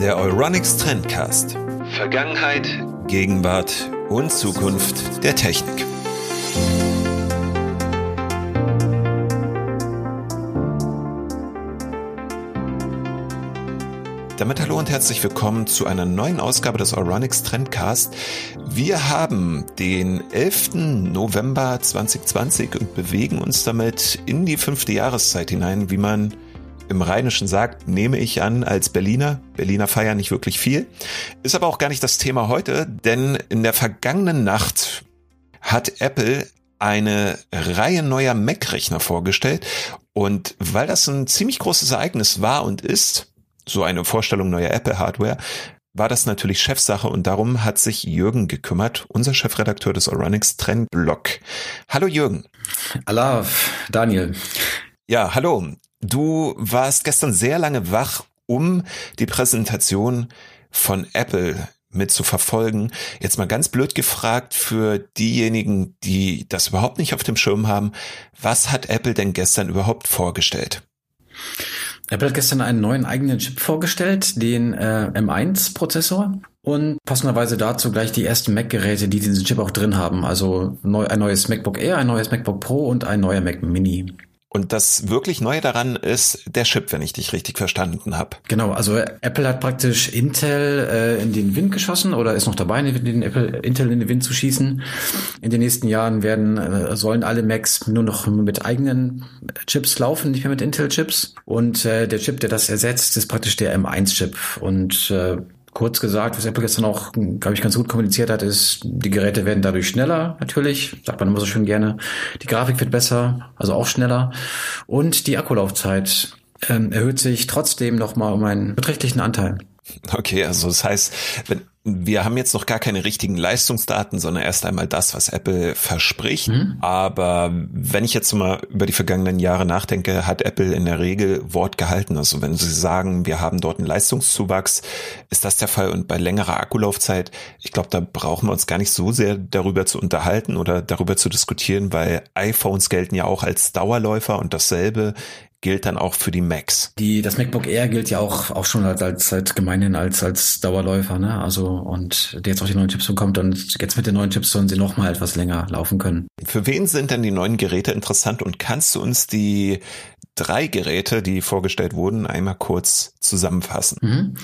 Der Euronics Trendcast. Vergangenheit, Gegenwart und Zukunft der Technik. Damit hallo und herzlich willkommen zu einer neuen Ausgabe des Euronics Trendcast. Wir haben den 11. November 2020 und bewegen uns damit in die fünfte Jahreszeit hinein, wie man im Rheinischen sagt, nehme ich an als Berliner. Berliner feiern nicht wirklich viel. Ist aber auch gar nicht das Thema heute, denn in der vergangenen Nacht hat Apple eine Reihe neuer Mac-Rechner vorgestellt. Und weil das ein ziemlich großes Ereignis war und ist, so eine Vorstellung neuer Apple-Hardware, war das natürlich Chefsache und darum hat sich Jürgen gekümmert, unser Chefredakteur des Oronix Trendblog. Hallo Jürgen. Allah, Daniel. Ja, hallo. Du warst gestern sehr lange wach, um die Präsentation von Apple mit zu verfolgen. Jetzt mal ganz blöd gefragt für diejenigen, die das überhaupt nicht auf dem Schirm haben. Was hat Apple denn gestern überhaupt vorgestellt? Apple hat gestern einen neuen eigenen Chip vorgestellt, den äh, M1-Prozessor. Und passenderweise dazu gleich die ersten Mac-Geräte, die diesen Chip auch drin haben. Also neu, ein neues MacBook Air, ein neues MacBook Pro und ein neuer Mac Mini. Und das wirklich Neue daran ist der Chip, wenn ich dich richtig verstanden habe. Genau, also Apple hat praktisch Intel äh, in den Wind geschossen oder ist noch dabei, den Apple, Intel in den Wind zu schießen. In den nächsten Jahren werden äh, sollen alle Macs nur noch mit eigenen Chips laufen, nicht mehr mit Intel-Chips. Und äh, der Chip, der das ersetzt, ist praktisch der M1-Chip. Und äh, Kurz gesagt, was Apple gestern auch, glaube ich, ganz gut kommuniziert hat, ist, die Geräte werden dadurch schneller, natürlich, sagt man immer so schön gerne. Die Grafik wird besser, also auch schneller. Und die Akkulaufzeit ähm, erhöht sich trotzdem nochmal um einen beträchtlichen Anteil. Okay, also das heißt, wenn, wir haben jetzt noch gar keine richtigen Leistungsdaten, sondern erst einmal das, was Apple verspricht. Mhm. Aber wenn ich jetzt mal über die vergangenen Jahre nachdenke, hat Apple in der Regel Wort gehalten. Also wenn sie sagen, wir haben dort einen Leistungszuwachs, ist das der Fall. Und bei längerer Akkulaufzeit, ich glaube, da brauchen wir uns gar nicht so sehr darüber zu unterhalten oder darüber zu diskutieren, weil iPhones gelten ja auch als Dauerläufer und dasselbe gilt dann auch für die Macs. Die, das MacBook Air gilt ja auch, auch schon als, als, als gemeinhin als, als Dauerläufer, ne? Also, und der jetzt auch die neuen Chips bekommt und jetzt mit den neuen Chips sollen sie noch mal etwas länger laufen können. Für wen sind denn die neuen Geräte interessant und kannst du uns die drei Geräte, die vorgestellt wurden, einmal kurz zusammenfassen? Mhm.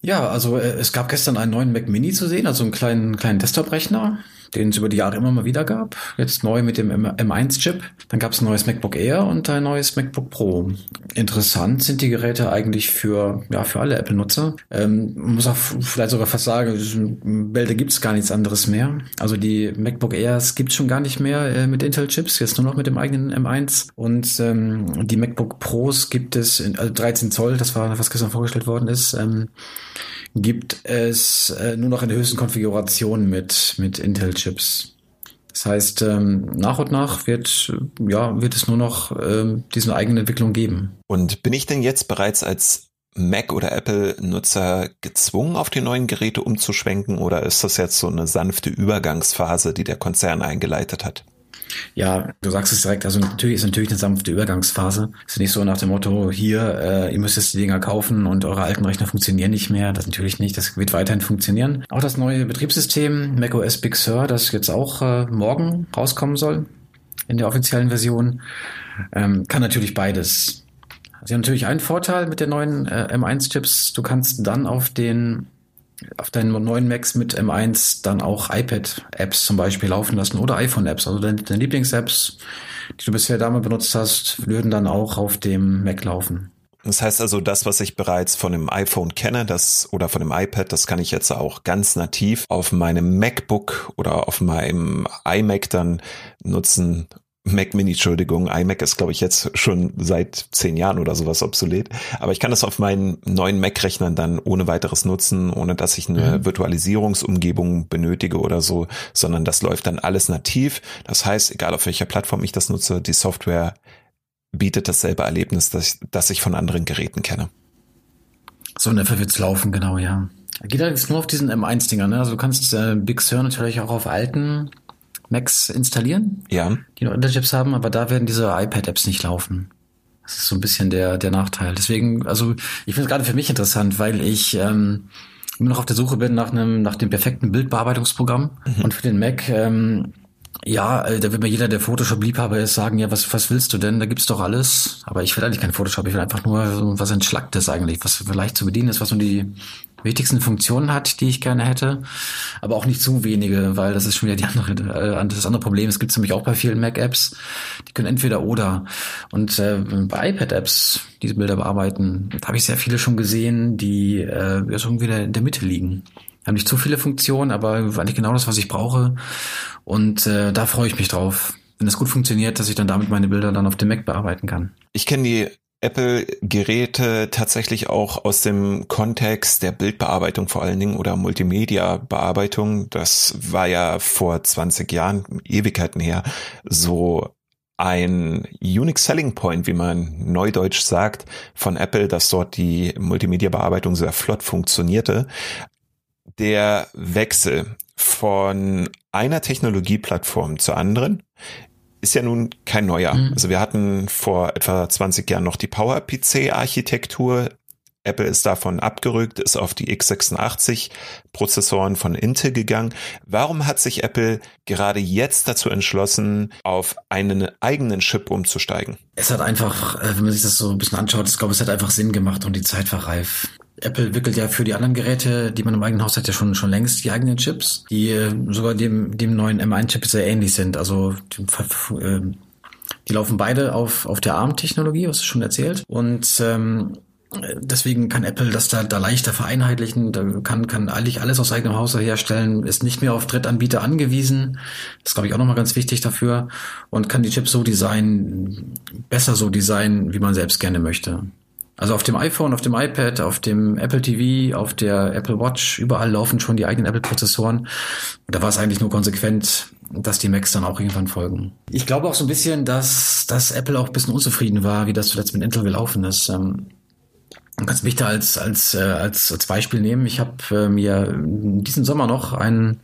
Ja, also äh, es gab gestern einen neuen Mac Mini zu sehen, also einen kleinen, kleinen Desktop-Rechner den es über die Jahre immer mal wieder gab. Jetzt neu mit dem M1-Chip. Dann gab es ein neues MacBook Air und ein neues MacBook Pro. Interessant sind die Geräte eigentlich für, ja, für alle Apple-Nutzer. Ähm, man muss auch vielleicht sogar fast sagen, Bälde gibt es gar nichts anderes mehr. Also die MacBook Airs gibt es schon gar nicht mehr äh, mit Intel-Chips, jetzt nur noch mit dem eigenen M1. Und ähm, die MacBook Pros gibt es, in, also 13 Zoll, das war, was gestern vorgestellt worden ist, ähm, gibt es äh, nur noch in der höchsten Konfiguration mit, mit Intel-Chips. Das heißt, ähm, nach und nach wird, ja, wird es nur noch ähm, diese eigene Entwicklung geben. Und bin ich denn jetzt bereits als Mac oder Apple-Nutzer gezwungen, auf die neuen Geräte umzuschwenken oder ist das jetzt so eine sanfte Übergangsphase, die der Konzern eingeleitet hat? Ja, du sagst es direkt, also natürlich ist natürlich eine sanfte Übergangsphase. Es ist nicht so nach dem Motto, hier, äh, ihr müsst jetzt die Dinger kaufen und eure alten Rechner funktionieren nicht mehr. Das natürlich nicht, das wird weiterhin funktionieren. Auch das neue Betriebssystem macOS Big Sur, das jetzt auch äh, morgen rauskommen soll in der offiziellen Version, ähm, kann natürlich beides. Sie haben natürlich einen Vorteil mit den neuen äh, M1-Chips. Du kannst dann auf den auf deinen neuen Macs mit M1 dann auch iPad-Apps zum Beispiel laufen lassen oder iPhone-Apps. Also deine, deine Lieblings-Apps, die du bisher damals benutzt hast, würden dann auch auf dem Mac laufen. Das heißt also, das, was ich bereits von dem iPhone kenne, das oder von dem iPad, das kann ich jetzt auch ganz nativ auf meinem MacBook oder auf meinem iMac dann nutzen Mac Mini, Entschuldigung, iMac ist, glaube ich, jetzt schon seit zehn Jahren oder sowas obsolet. Aber ich kann das auf meinen neuen Mac-Rechnern dann ohne weiteres nutzen, ohne dass ich eine mhm. Virtualisierungsumgebung benötige oder so, sondern das läuft dann alles nativ. Das heißt, egal auf welcher Plattform ich das nutze, die Software bietet dasselbe Erlebnis, das ich, das ich von anderen Geräten kenne. So ungefähr wird's laufen, genau, ja. Geht allerdings nur auf diesen M1-Dinger, ne? Also du kannst äh, Big Sur natürlich auch auf alten Macs installieren, ja. die noch Interchips haben, aber da werden diese iPad-Apps nicht laufen. Das ist so ein bisschen der, der Nachteil. Deswegen, also ich finde es gerade für mich interessant, weil ich ähm, immer noch auf der Suche bin nach einem, nach dem perfekten Bildbearbeitungsprogramm. Mhm. Und für den Mac, ähm, ja, äh, da wird mir jeder, der Photoshop-Liebhaber ist, sagen, ja, was, was willst du denn? Da gibt's doch alles. Aber ich will eigentlich kein Photoshop, ich will einfach nur so was Entschlacktes eigentlich, was vielleicht zu bedienen ist, was nur die wichtigsten Funktionen hat, die ich gerne hätte, aber auch nicht zu wenige, weil das ist schon wieder die andere, äh, das andere Problem. Es gibt nämlich auch bei vielen Mac-Apps, die können entweder oder. Und äh, bei iPad-Apps diese Bilder bearbeiten, habe ich sehr viele schon gesehen, die äh, so irgendwie in der Mitte liegen. Haben nicht zu viele Funktionen, aber eigentlich genau das, was ich brauche. Und äh, da freue ich mich drauf wenn das gut funktioniert, dass ich dann damit meine Bilder dann auf dem Mac bearbeiten kann. Ich kenne die Apple-Geräte tatsächlich auch aus dem Kontext der Bildbearbeitung vor allen Dingen oder Multimedia-Bearbeitung. Das war ja vor 20 Jahren, Ewigkeiten her, so ein Unique Selling Point, wie man neudeutsch sagt, von Apple, dass dort die Multimedia-Bearbeitung sehr flott funktionierte. Der Wechsel von einer Technologieplattform zur anderen ist ja nun kein neuer. Mhm. Also wir hatten vor etwa 20 Jahren noch die Power-PC-Architektur. Apple ist davon abgerückt, ist auf die x86-Prozessoren von Intel gegangen. Warum hat sich Apple gerade jetzt dazu entschlossen, auf einen eigenen Chip umzusteigen? Es hat einfach, äh, wenn man sich das so ein bisschen anschaut, ich glaube, es hat einfach Sinn gemacht und die Zeit war reif. Apple wickelt ja für die anderen Geräte, die man im eigenen Haus hat, ja schon, schon längst die eigenen Chips, die äh, sogar dem, dem neuen M1-Chip sehr ähnlich sind. Also die, äh, die laufen beide auf, auf der ARM-Technologie, was schon erzählt. Und ähm, deswegen kann Apple das da, da leichter vereinheitlichen, da kann, kann eigentlich alles aus eigenem Hause herstellen, ist nicht mehr auf Drittanbieter angewiesen. Das ist, glaube ich, auch nochmal ganz wichtig dafür und kann die Chips so designen, besser so designen, wie man selbst gerne möchte. Also auf dem iPhone, auf dem iPad, auf dem Apple TV, auf der Apple Watch, überall laufen schon die eigenen Apple-Prozessoren. Da war es eigentlich nur konsequent, dass die Macs dann auch irgendwann folgen. Ich glaube auch so ein bisschen, dass, dass Apple auch ein bisschen unzufrieden war, wie das zuletzt mit Intel gelaufen ist. Ähm, kannst mich da als, als, äh, als, als Beispiel nehmen. Ich habe äh, mir diesen Sommer noch einen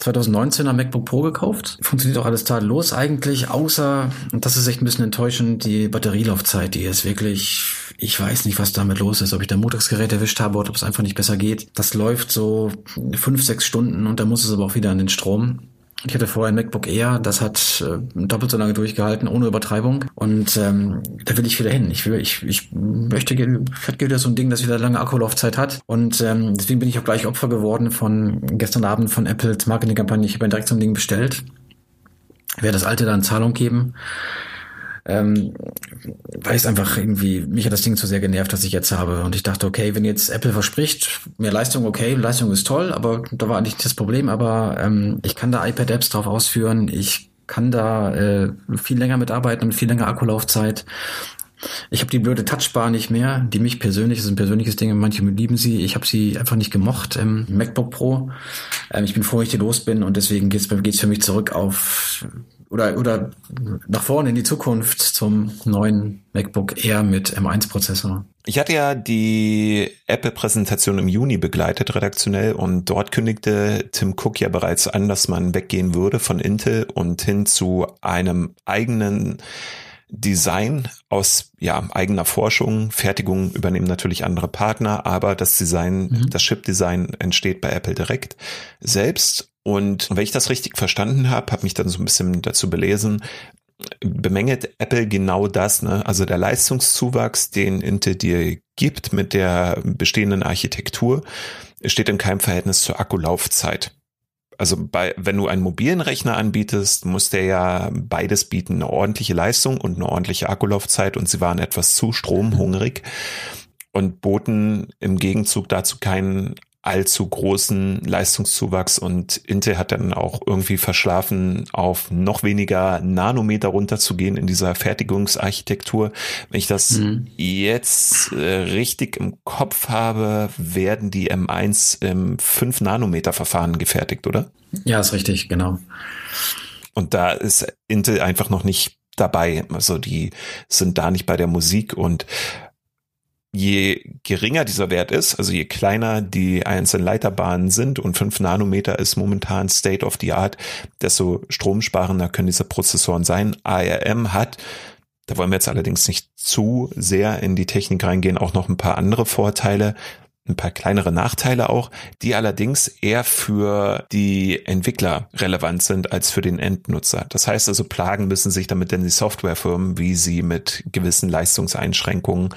2019er MacBook Pro gekauft. Funktioniert auch alles tadellos eigentlich, außer, und das ist echt ein bisschen enttäuschend, die Batterielaufzeit, die ist wirklich, ich weiß nicht, was damit los ist, ob ich da Montagsgerät erwischt habe oder ob es einfach nicht besser geht. Das läuft so fünf, sechs Stunden und dann muss es aber auch wieder an den Strom. Ich hatte vorher ein MacBook Air, das hat äh, doppelt so lange durchgehalten, ohne Übertreibung. Und ähm, da will ich wieder hin. Ich will, ich, ich möchte ich hätte wieder so ein Ding, das wieder lange Akkulaufzeit hat. Und ähm, deswegen bin ich auch gleich Opfer geworden von gestern Abend von Apples Marketingkampagne. Ich habe direkt so ein Ding bestellt. Werde das alte dann Zahlung geben ähm, weil es einfach irgendwie, mich hat das Ding zu sehr genervt, dass ich jetzt habe. Und ich dachte, okay, wenn jetzt Apple verspricht, mehr Leistung, okay, Leistung ist toll, aber da war nicht das Problem, aber ähm, ich kann da iPad-Apps drauf ausführen, ich kann da äh, viel länger mitarbeiten und viel länger Akkulaufzeit. Ich habe die blöde Touchbar nicht mehr, die mich persönlich, das ist ein persönliches Ding, manche lieben sie, ich habe sie einfach nicht gemocht im MacBook Pro. Ähm, ich bin froh, ich die los bin und deswegen geht's geht's für mich zurück auf oder, oder nach vorne in die Zukunft zum neuen MacBook Air mit M1-Prozessor. Ich hatte ja die Apple-Präsentation im Juni begleitet, redaktionell, und dort kündigte Tim Cook ja bereits an, dass man weggehen würde von Intel und hin zu einem eigenen Design aus ja, eigener Forschung, Fertigung übernehmen natürlich andere Partner, aber das Design, mhm. das Chip-Design entsteht bei Apple direkt selbst und wenn ich das richtig verstanden habe, habe mich dann so ein bisschen dazu belesen, bemängelt Apple genau das, ne? Also der Leistungszuwachs, den Intel dir gibt mit der bestehenden Architektur, steht in keinem Verhältnis zur Akkulaufzeit. Also bei, wenn du einen mobilen Rechner anbietest, muss der ja beides bieten, eine ordentliche Leistung und eine ordentliche Akkulaufzeit und sie waren etwas zu stromhungrig und boten im Gegenzug dazu keinen allzu großen Leistungszuwachs und Intel hat dann auch irgendwie verschlafen, auf noch weniger Nanometer runterzugehen in dieser Fertigungsarchitektur. Wenn ich das mhm. jetzt äh, richtig im Kopf habe, werden die M1 im 5 Nanometer Verfahren gefertigt, oder? Ja, ist richtig, genau. Und da ist Intel einfach noch nicht dabei. Also die sind da nicht bei der Musik und je geringer dieser Wert ist, also je kleiner die einzelnen Leiterbahnen sind und 5 Nanometer ist momentan State of the Art, desto stromsparender können diese Prozessoren sein. ARM hat da wollen wir jetzt allerdings nicht zu sehr in die Technik reingehen, auch noch ein paar andere Vorteile, ein paar kleinere Nachteile auch, die allerdings eher für die Entwickler relevant sind als für den Endnutzer. Das heißt also, plagen müssen sich damit denn die Softwarefirmen, wie sie mit gewissen Leistungseinschränkungen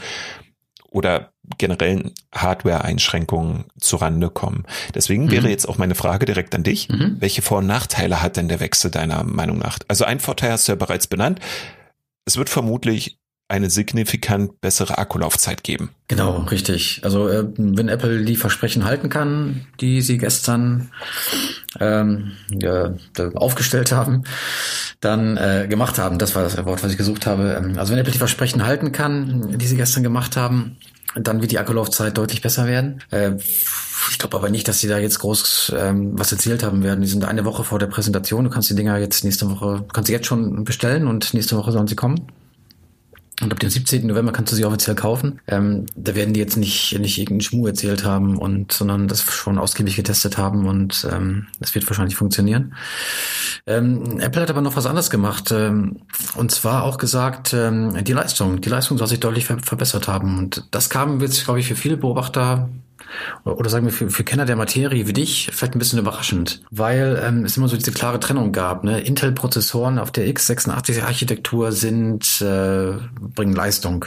oder generellen Hardware-Einschränkungen zurande kommen. Deswegen mhm. wäre jetzt auch meine Frage direkt an dich. Mhm. Welche Vor- und Nachteile hat denn der Wechsel deiner Meinung nach? Also ein Vorteil hast du ja bereits benannt. Es wird vermutlich eine signifikant bessere Akkulaufzeit geben. Genau, richtig. Also äh, wenn Apple die Versprechen halten kann, die sie gestern ähm, ja, aufgestellt haben, dann äh, gemacht haben, das war das Wort, was ich gesucht habe. Ähm, also wenn Apple die Versprechen halten kann, die sie gestern gemacht haben, dann wird die Akkulaufzeit deutlich besser werden. Äh, ich glaube aber nicht, dass sie da jetzt groß ähm, was erzählt haben werden. Die sind eine Woche vor der Präsentation. Du kannst die Dinger jetzt nächste Woche, kannst sie jetzt schon bestellen und nächste Woche sollen sie kommen. Und ab dem 17. November kannst du sie offiziell kaufen. Ähm, da werden die jetzt nicht, nicht irgendeinen Schmuh erzählt haben und, sondern das schon ausgiebig getestet haben und ähm, das wird wahrscheinlich funktionieren. Ähm, Apple hat aber noch was anderes gemacht. Ähm, und zwar auch gesagt, ähm, die Leistung. Die Leistung soll sich deutlich ver verbessert haben. Und das kam jetzt, glaube ich, für viele Beobachter oder sagen wir für, für Kenner der Materie wie dich vielleicht ein bisschen überraschend, weil ähm, es immer so diese klare Trennung gab. Ne? Intel-Prozessoren auf der x86-Architektur sind äh, bringen Leistung.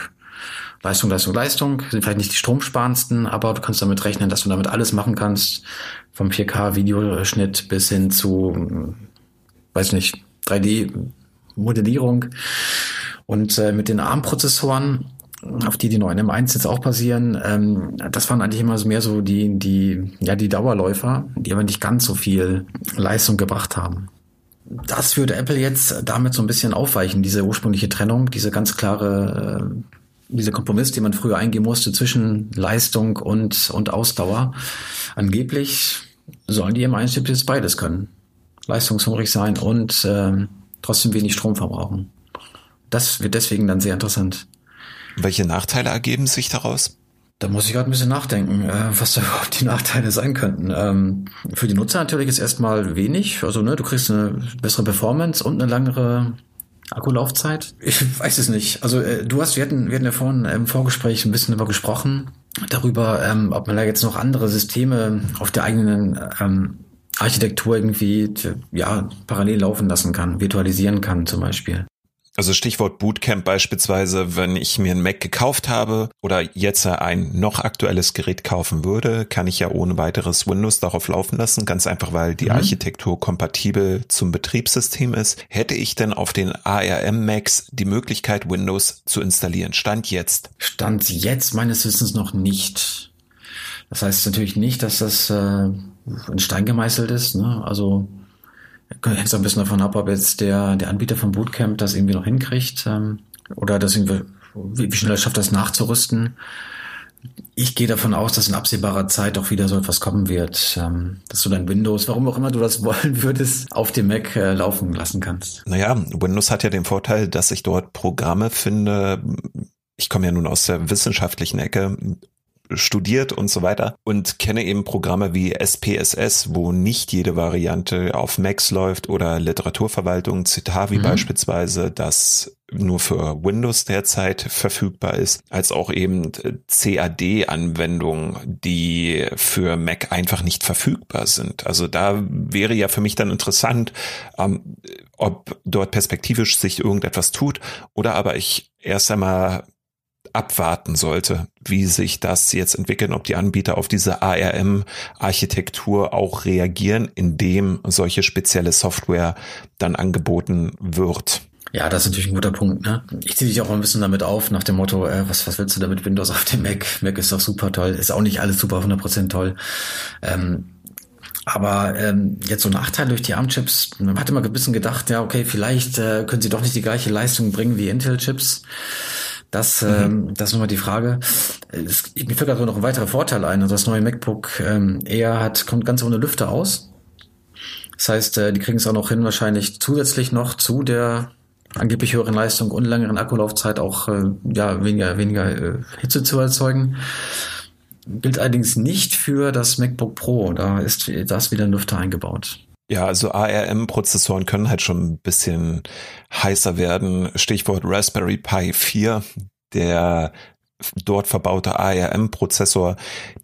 Leistung, Leistung, Leistung, sind vielleicht nicht die stromsparendsten, aber du kannst damit rechnen, dass du damit alles machen kannst, vom 4K-Videoschnitt bis hin zu, weiß nicht, 3D-Modellierung. Und äh, mit den ARM-Prozessoren auf die die neuen M1 jetzt auch passieren, ähm, das waren eigentlich immer so mehr so die, die, ja, die Dauerläufer, die aber nicht ganz so viel Leistung gebracht haben. Das würde Apple jetzt damit so ein bisschen aufweichen, diese ursprüngliche Trennung, diese ganz klare, äh, dieser Kompromiss, den man früher eingehen musste zwischen Leistung und, und Ausdauer. Angeblich sollen die M1-Chips jetzt beides können. Leistungshungrig sein und äh, trotzdem wenig Strom verbrauchen. Das wird deswegen dann sehr interessant. Welche Nachteile ergeben sich daraus? Da muss ich gerade ein bisschen nachdenken, äh, was da überhaupt die Nachteile sein könnten. Ähm, für die Nutzer natürlich ist erstmal wenig. Also ne, du kriegst eine bessere Performance und eine langere Akkulaufzeit. Ich weiß es nicht. Also äh, du hast, wir hatten, wir hatten ja vorhin im Vorgespräch ein bisschen darüber gesprochen, darüber, ähm, ob man da jetzt noch andere Systeme auf der eigenen ähm, Architektur irgendwie ja parallel laufen lassen kann, virtualisieren kann zum Beispiel. Also Stichwort Bootcamp beispielsweise, wenn ich mir einen Mac gekauft habe oder jetzt ein noch aktuelles Gerät kaufen würde, kann ich ja ohne weiteres Windows darauf laufen lassen, ganz einfach, weil die mhm. Architektur kompatibel zum Betriebssystem ist. Hätte ich denn auf den ARM Macs die Möglichkeit, Windows zu installieren? Stand jetzt? Stand jetzt meines Wissens noch nicht. Das heißt natürlich nicht, dass das äh, in Stein gemeißelt ist. Ne? Also hängt so ein bisschen davon ab, ob jetzt der, der Anbieter vom Bootcamp das irgendwie noch hinkriegt ähm, oder das irgendwie, wie, wie schnell er schafft, das nachzurüsten. Ich gehe davon aus, dass in absehbarer Zeit auch wieder so etwas kommen wird, ähm, dass du dein Windows, warum auch immer du das wollen würdest, auf dem Mac äh, laufen lassen kannst. Naja, Windows hat ja den Vorteil, dass ich dort Programme finde, ich komme ja nun aus der wissenschaftlichen Ecke, studiert und so weiter und kenne eben Programme wie SPSS, wo nicht jede Variante auf Macs läuft oder Literaturverwaltung, Citavi mhm. beispielsweise, das nur für Windows derzeit verfügbar ist, als auch eben CAD-Anwendungen, die für Mac einfach nicht verfügbar sind. Also da wäre ja für mich dann interessant, ähm, ob dort perspektivisch sich irgendetwas tut oder aber ich erst einmal abwarten sollte, wie sich das jetzt entwickelt, ob die Anbieter auf diese ARM-Architektur auch reagieren, indem solche spezielle Software dann angeboten wird. Ja, das ist natürlich ein guter Punkt. Ne? Ich ziehe dich auch ein bisschen damit auf, nach dem Motto, äh, was, was willst du damit Windows auf dem Mac? Mac ist doch super toll. Ist auch nicht alles super 100% toll. Ähm, aber ähm, jetzt so Nachteil durch die ARM-Chips, man hat immer ein bisschen gedacht, ja, okay, vielleicht äh, können sie doch nicht die gleiche Leistung bringen wie Intel-Chips. Das, mhm. ähm, das ist nochmal die Frage. Es, mir fällt gerade noch ein weiterer Vorteil ein. Also das neue MacBook ähm, Air hat, kommt ganz ohne Lüfter aus. Das heißt, äh, die kriegen es auch noch hin, wahrscheinlich zusätzlich noch zu der angeblich höheren Leistung und längeren Akkulaufzeit auch äh, ja, weniger, weniger äh, Hitze zu erzeugen. Gilt allerdings nicht für das MacBook Pro. Da ist, da ist wieder ein Lüfter eingebaut. Ja, also ARM-Prozessoren können halt schon ein bisschen heißer werden. Stichwort Raspberry Pi 4, der dort verbaute ARM-Prozessor,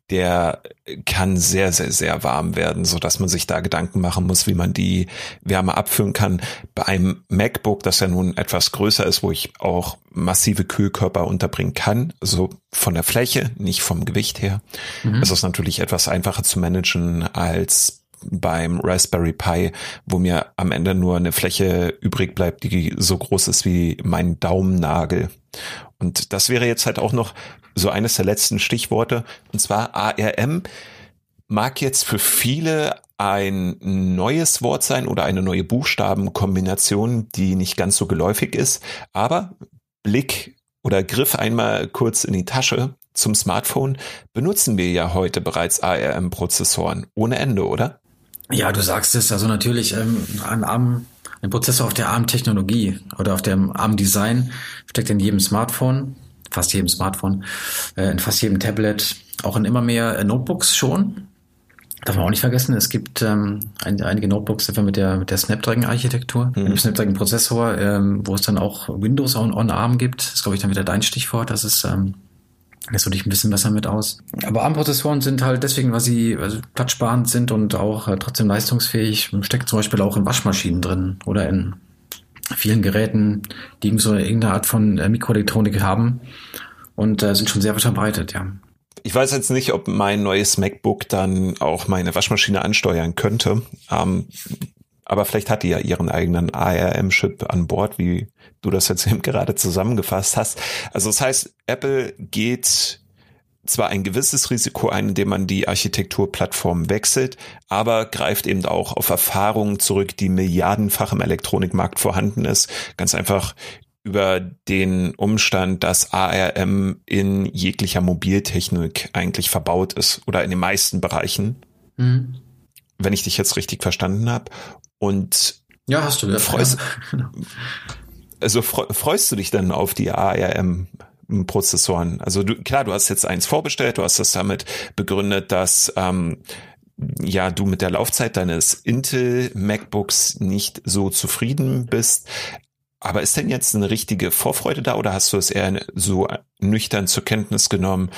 der kann sehr, sehr, sehr warm werden, so dass man sich da Gedanken machen muss, wie man die Wärme abfüllen kann. Bei einem MacBook, das ja nun etwas größer ist, wo ich auch massive Kühlkörper unterbringen kann, also von der Fläche, nicht vom Gewicht her, mhm. ist es natürlich etwas einfacher zu managen als beim Raspberry Pi, wo mir am Ende nur eine Fläche übrig bleibt, die so groß ist wie mein Daumennagel. Und das wäre jetzt halt auch noch so eines der letzten Stichworte. Und zwar ARM mag jetzt für viele ein neues Wort sein oder eine neue Buchstabenkombination, die nicht ganz so geläufig ist. Aber Blick oder Griff einmal kurz in die Tasche zum Smartphone benutzen wir ja heute bereits ARM-Prozessoren ohne Ende, oder? Ja, du sagst es. Also natürlich ähm, ein ARM, ein Prozessor auf der ARM-Technologie oder auf dem ARM-Design steckt in jedem Smartphone, fast jedem Smartphone, äh, in fast jedem Tablet, auch in immer mehr äh, Notebooks schon. Darf man auch nicht vergessen, es gibt ähm, ein, einige Notebooks etwa mit der, mit der Snapdragon-Architektur, mhm. dem Snapdragon-Prozessor, ähm, wo es dann auch Windows on, on ARM gibt. Das ist, glaube ich, dann wieder dein Stichwort. Das ist ähm, Kennst du dich ein bisschen besser mit aus. Aber ARM-Prozessoren sind halt deswegen, weil sie also platzsparend sind und auch äh, trotzdem leistungsfähig, steckt zum Beispiel auch in Waschmaschinen drin oder in vielen Geräten, die so irgendeine Art von äh, Mikroelektronik haben und äh, sind schon sehr verbreitet, ja. Ich weiß jetzt nicht, ob mein neues MacBook dann auch meine Waschmaschine ansteuern könnte. Ähm, aber vielleicht hat die ja ihren eigenen ARM-Chip an Bord, wie du das jetzt eben gerade zusammengefasst hast. Also das heißt, Apple geht zwar ein gewisses Risiko ein, indem man die Architekturplattform wechselt, aber greift eben auch auf Erfahrungen zurück, die milliardenfach im Elektronikmarkt vorhanden ist. Ganz einfach über den Umstand, dass ARM in jeglicher Mobiltechnik eigentlich verbaut ist oder in den meisten Bereichen. Mhm. Wenn ich dich jetzt richtig verstanden habe. Und ja, hast du ja. Freust, ja. Also freust du dich dann auf die ARM Prozessoren? Also du, klar, du hast jetzt eins vorbestellt, du hast das damit begründet, dass ähm, ja du mit der Laufzeit deines Intel MacBooks nicht so zufrieden bist. Aber ist denn jetzt eine richtige Vorfreude da oder hast du es eher so nüchtern zur Kenntnis genommen?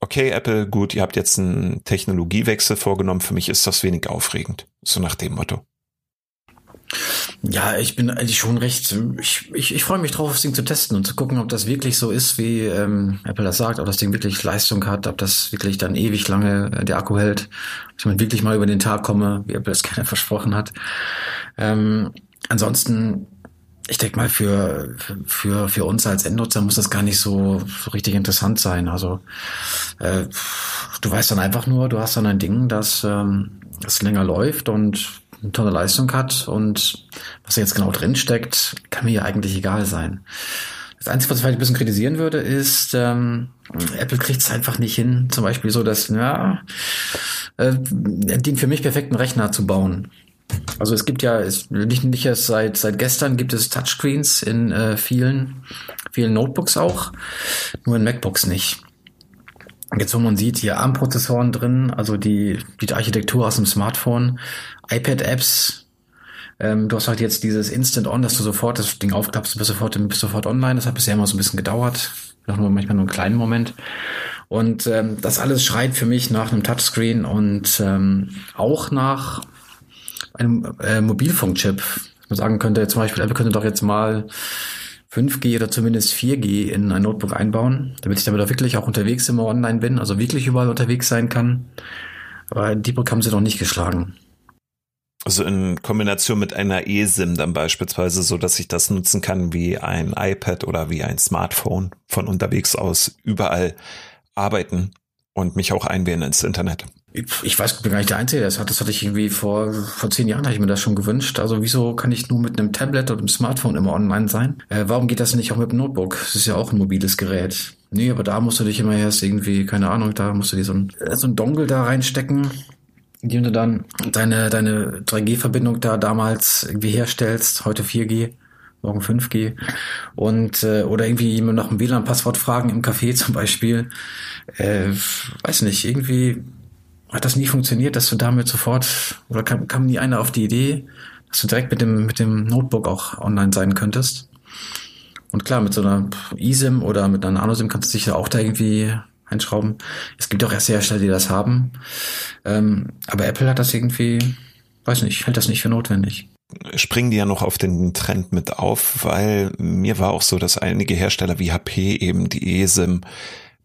Okay, Apple, gut, ihr habt jetzt einen Technologiewechsel vorgenommen. Für mich ist das wenig aufregend. So nach dem Motto. Ja, ich bin eigentlich schon recht, ich, ich, ich freue mich drauf, das Ding zu testen und zu gucken, ob das wirklich so ist, wie ähm, Apple das sagt, ob das Ding wirklich Leistung hat, ob das wirklich dann ewig lange äh, der Akku hält, dass ich wirklich mal über den Tag komme, wie Apple es gerne versprochen hat. Ähm, ansonsten, ich denke mal, für, für, für uns als Endnutzer muss das gar nicht so, so richtig interessant sein. Also äh, du weißt dann einfach nur, du hast dann ein Ding, das, ähm, das länger läuft und eine tolle Leistung hat und was da jetzt genau drin steckt, kann mir ja eigentlich egal sein. Das Einzige, was ich vielleicht ein bisschen kritisieren würde, ist, ähm, Apple kriegt es einfach nicht hin, zum Beispiel so, dass, ja, äh, den für mich perfekten Rechner zu bauen. Also es gibt ja, es, nicht, nicht erst seit, seit gestern gibt es Touchscreens in äh, vielen, vielen Notebooks auch, nur in MacBooks nicht. Jetzt, wo man sieht, hier ARM-Prozessoren drin, also die, die Architektur aus dem Smartphone, iPad-Apps, ähm, du hast halt jetzt dieses Instant On, dass du sofort das Ding aufklappst, bist sofort, bist sofort online. Das hat bisher immer so ein bisschen gedauert. Noch nur manchmal nur einen kleinen Moment. Und ähm, das alles schreit für mich nach einem Touchscreen und ähm, auch nach einem äh, Mobilfunkchip. Man sagen könnte, zum Beispiel, Apple könnte doch jetzt mal 5G oder zumindest 4G in ein Notebook einbauen, damit ich damit auch wirklich auch unterwegs immer online bin, also wirklich überall unterwegs sein kann. Aber die Brücke haben sie noch nicht geschlagen. Also in Kombination mit einer eSIM dann beispielsweise, so dass ich das nutzen kann wie ein iPad oder wie ein Smartphone von unterwegs aus überall arbeiten und mich auch einwählen ins Internet. Ich, weiß, ich bin gar nicht der Einzige, das, hat, das hatte ich irgendwie vor, vor zehn Jahren, hatte ich mir das schon gewünscht. Also wieso kann ich nur mit einem Tablet oder einem Smartphone immer online sein? Äh, warum geht das nicht auch mit dem Notebook? Das ist ja auch ein mobiles Gerät. Nee, aber da musst du dich immer erst irgendwie, keine Ahnung, da musst du dir so ein, so ein Dongle da reinstecken, indem du dann deine, deine 3G-Verbindung da damals irgendwie herstellst, heute 4G morgen 5G und äh, oder irgendwie jemand nach dem WLAN-Passwort fragen im Café zum Beispiel. Äh, weiß nicht, irgendwie hat das nie funktioniert, dass du damit sofort, oder kam, kam nie einer auf die Idee, dass du direkt mit dem, mit dem Notebook auch online sein könntest. Und klar, mit so einer eSIM oder mit einer NanoSIM kannst du dich ja auch da irgendwie einschrauben. Es gibt auch erst Hersteller, die das haben. Ähm, aber Apple hat das irgendwie, weiß nicht, hält das nicht für notwendig springen die ja noch auf den Trend mit auf, weil mir war auch so, dass einige Hersteller wie HP eben die eSIM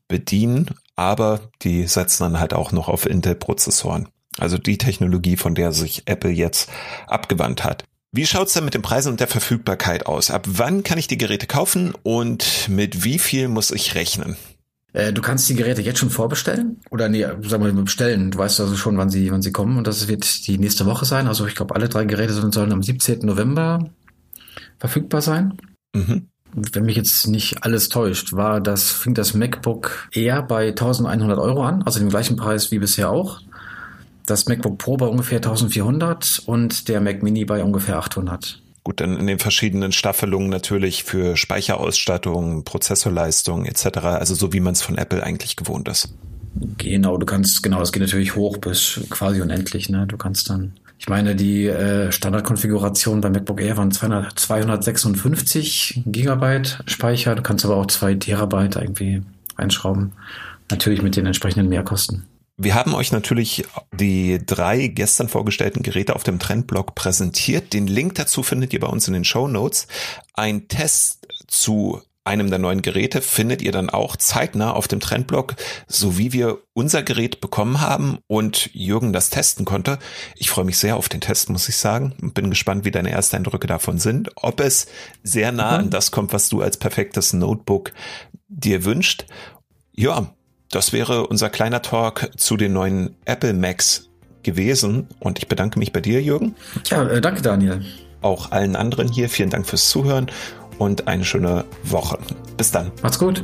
bedienen, aber die setzen dann halt auch noch auf Intel-Prozessoren. Also die Technologie, von der sich Apple jetzt abgewandt hat. Wie schaut's denn mit den Preisen und der Verfügbarkeit aus? Ab wann kann ich die Geräte kaufen und mit wie viel muss ich rechnen? Äh, du kannst die Geräte jetzt schon vorbestellen oder nee, sagen wir mal bestellen. Du weißt also schon, wann sie, wann sie kommen und das wird die nächste Woche sein. Also ich glaube, alle drei Geräte sollen, sollen am 17. November verfügbar sein. Mhm. Wenn mich jetzt nicht alles täuscht, war das, fing das MacBook Air bei 1100 Euro an, also dem gleichen Preis wie bisher auch. Das MacBook Pro bei ungefähr 1400 und der Mac Mini bei ungefähr 800. Gut, dann in den verschiedenen Staffelungen natürlich für Speicherausstattung, Prozessorleistung etc., also so wie man es von Apple eigentlich gewohnt ist. Genau, du kannst, genau, das geht natürlich hoch bis quasi unendlich, ne? Du kannst dann, ich meine, die äh, Standardkonfiguration bei MacBook Air waren 200, 256 Gigabyte Speicher, du kannst aber auch zwei Terabyte irgendwie einschrauben. Natürlich mit den entsprechenden Mehrkosten. Wir haben euch natürlich die drei gestern vorgestellten Geräte auf dem Trendblog präsentiert. Den Link dazu findet ihr bei uns in den Show Notes. Ein Test zu einem der neuen Geräte findet ihr dann auch zeitnah auf dem Trendblog, so wie wir unser Gerät bekommen haben und Jürgen das testen konnte. Ich freue mich sehr auf den Test, muss ich sagen, bin gespannt, wie deine ersten Eindrücke davon sind, ob es sehr nah an das kommt, was du als perfektes Notebook dir wünscht. Ja, das wäre unser kleiner Talk zu den neuen Apple Macs gewesen. Und ich bedanke mich bei dir, Jürgen. Ja, äh, danke, Daniel. Auch allen anderen hier. Vielen Dank fürs Zuhören und eine schöne Woche. Bis dann. Macht's gut.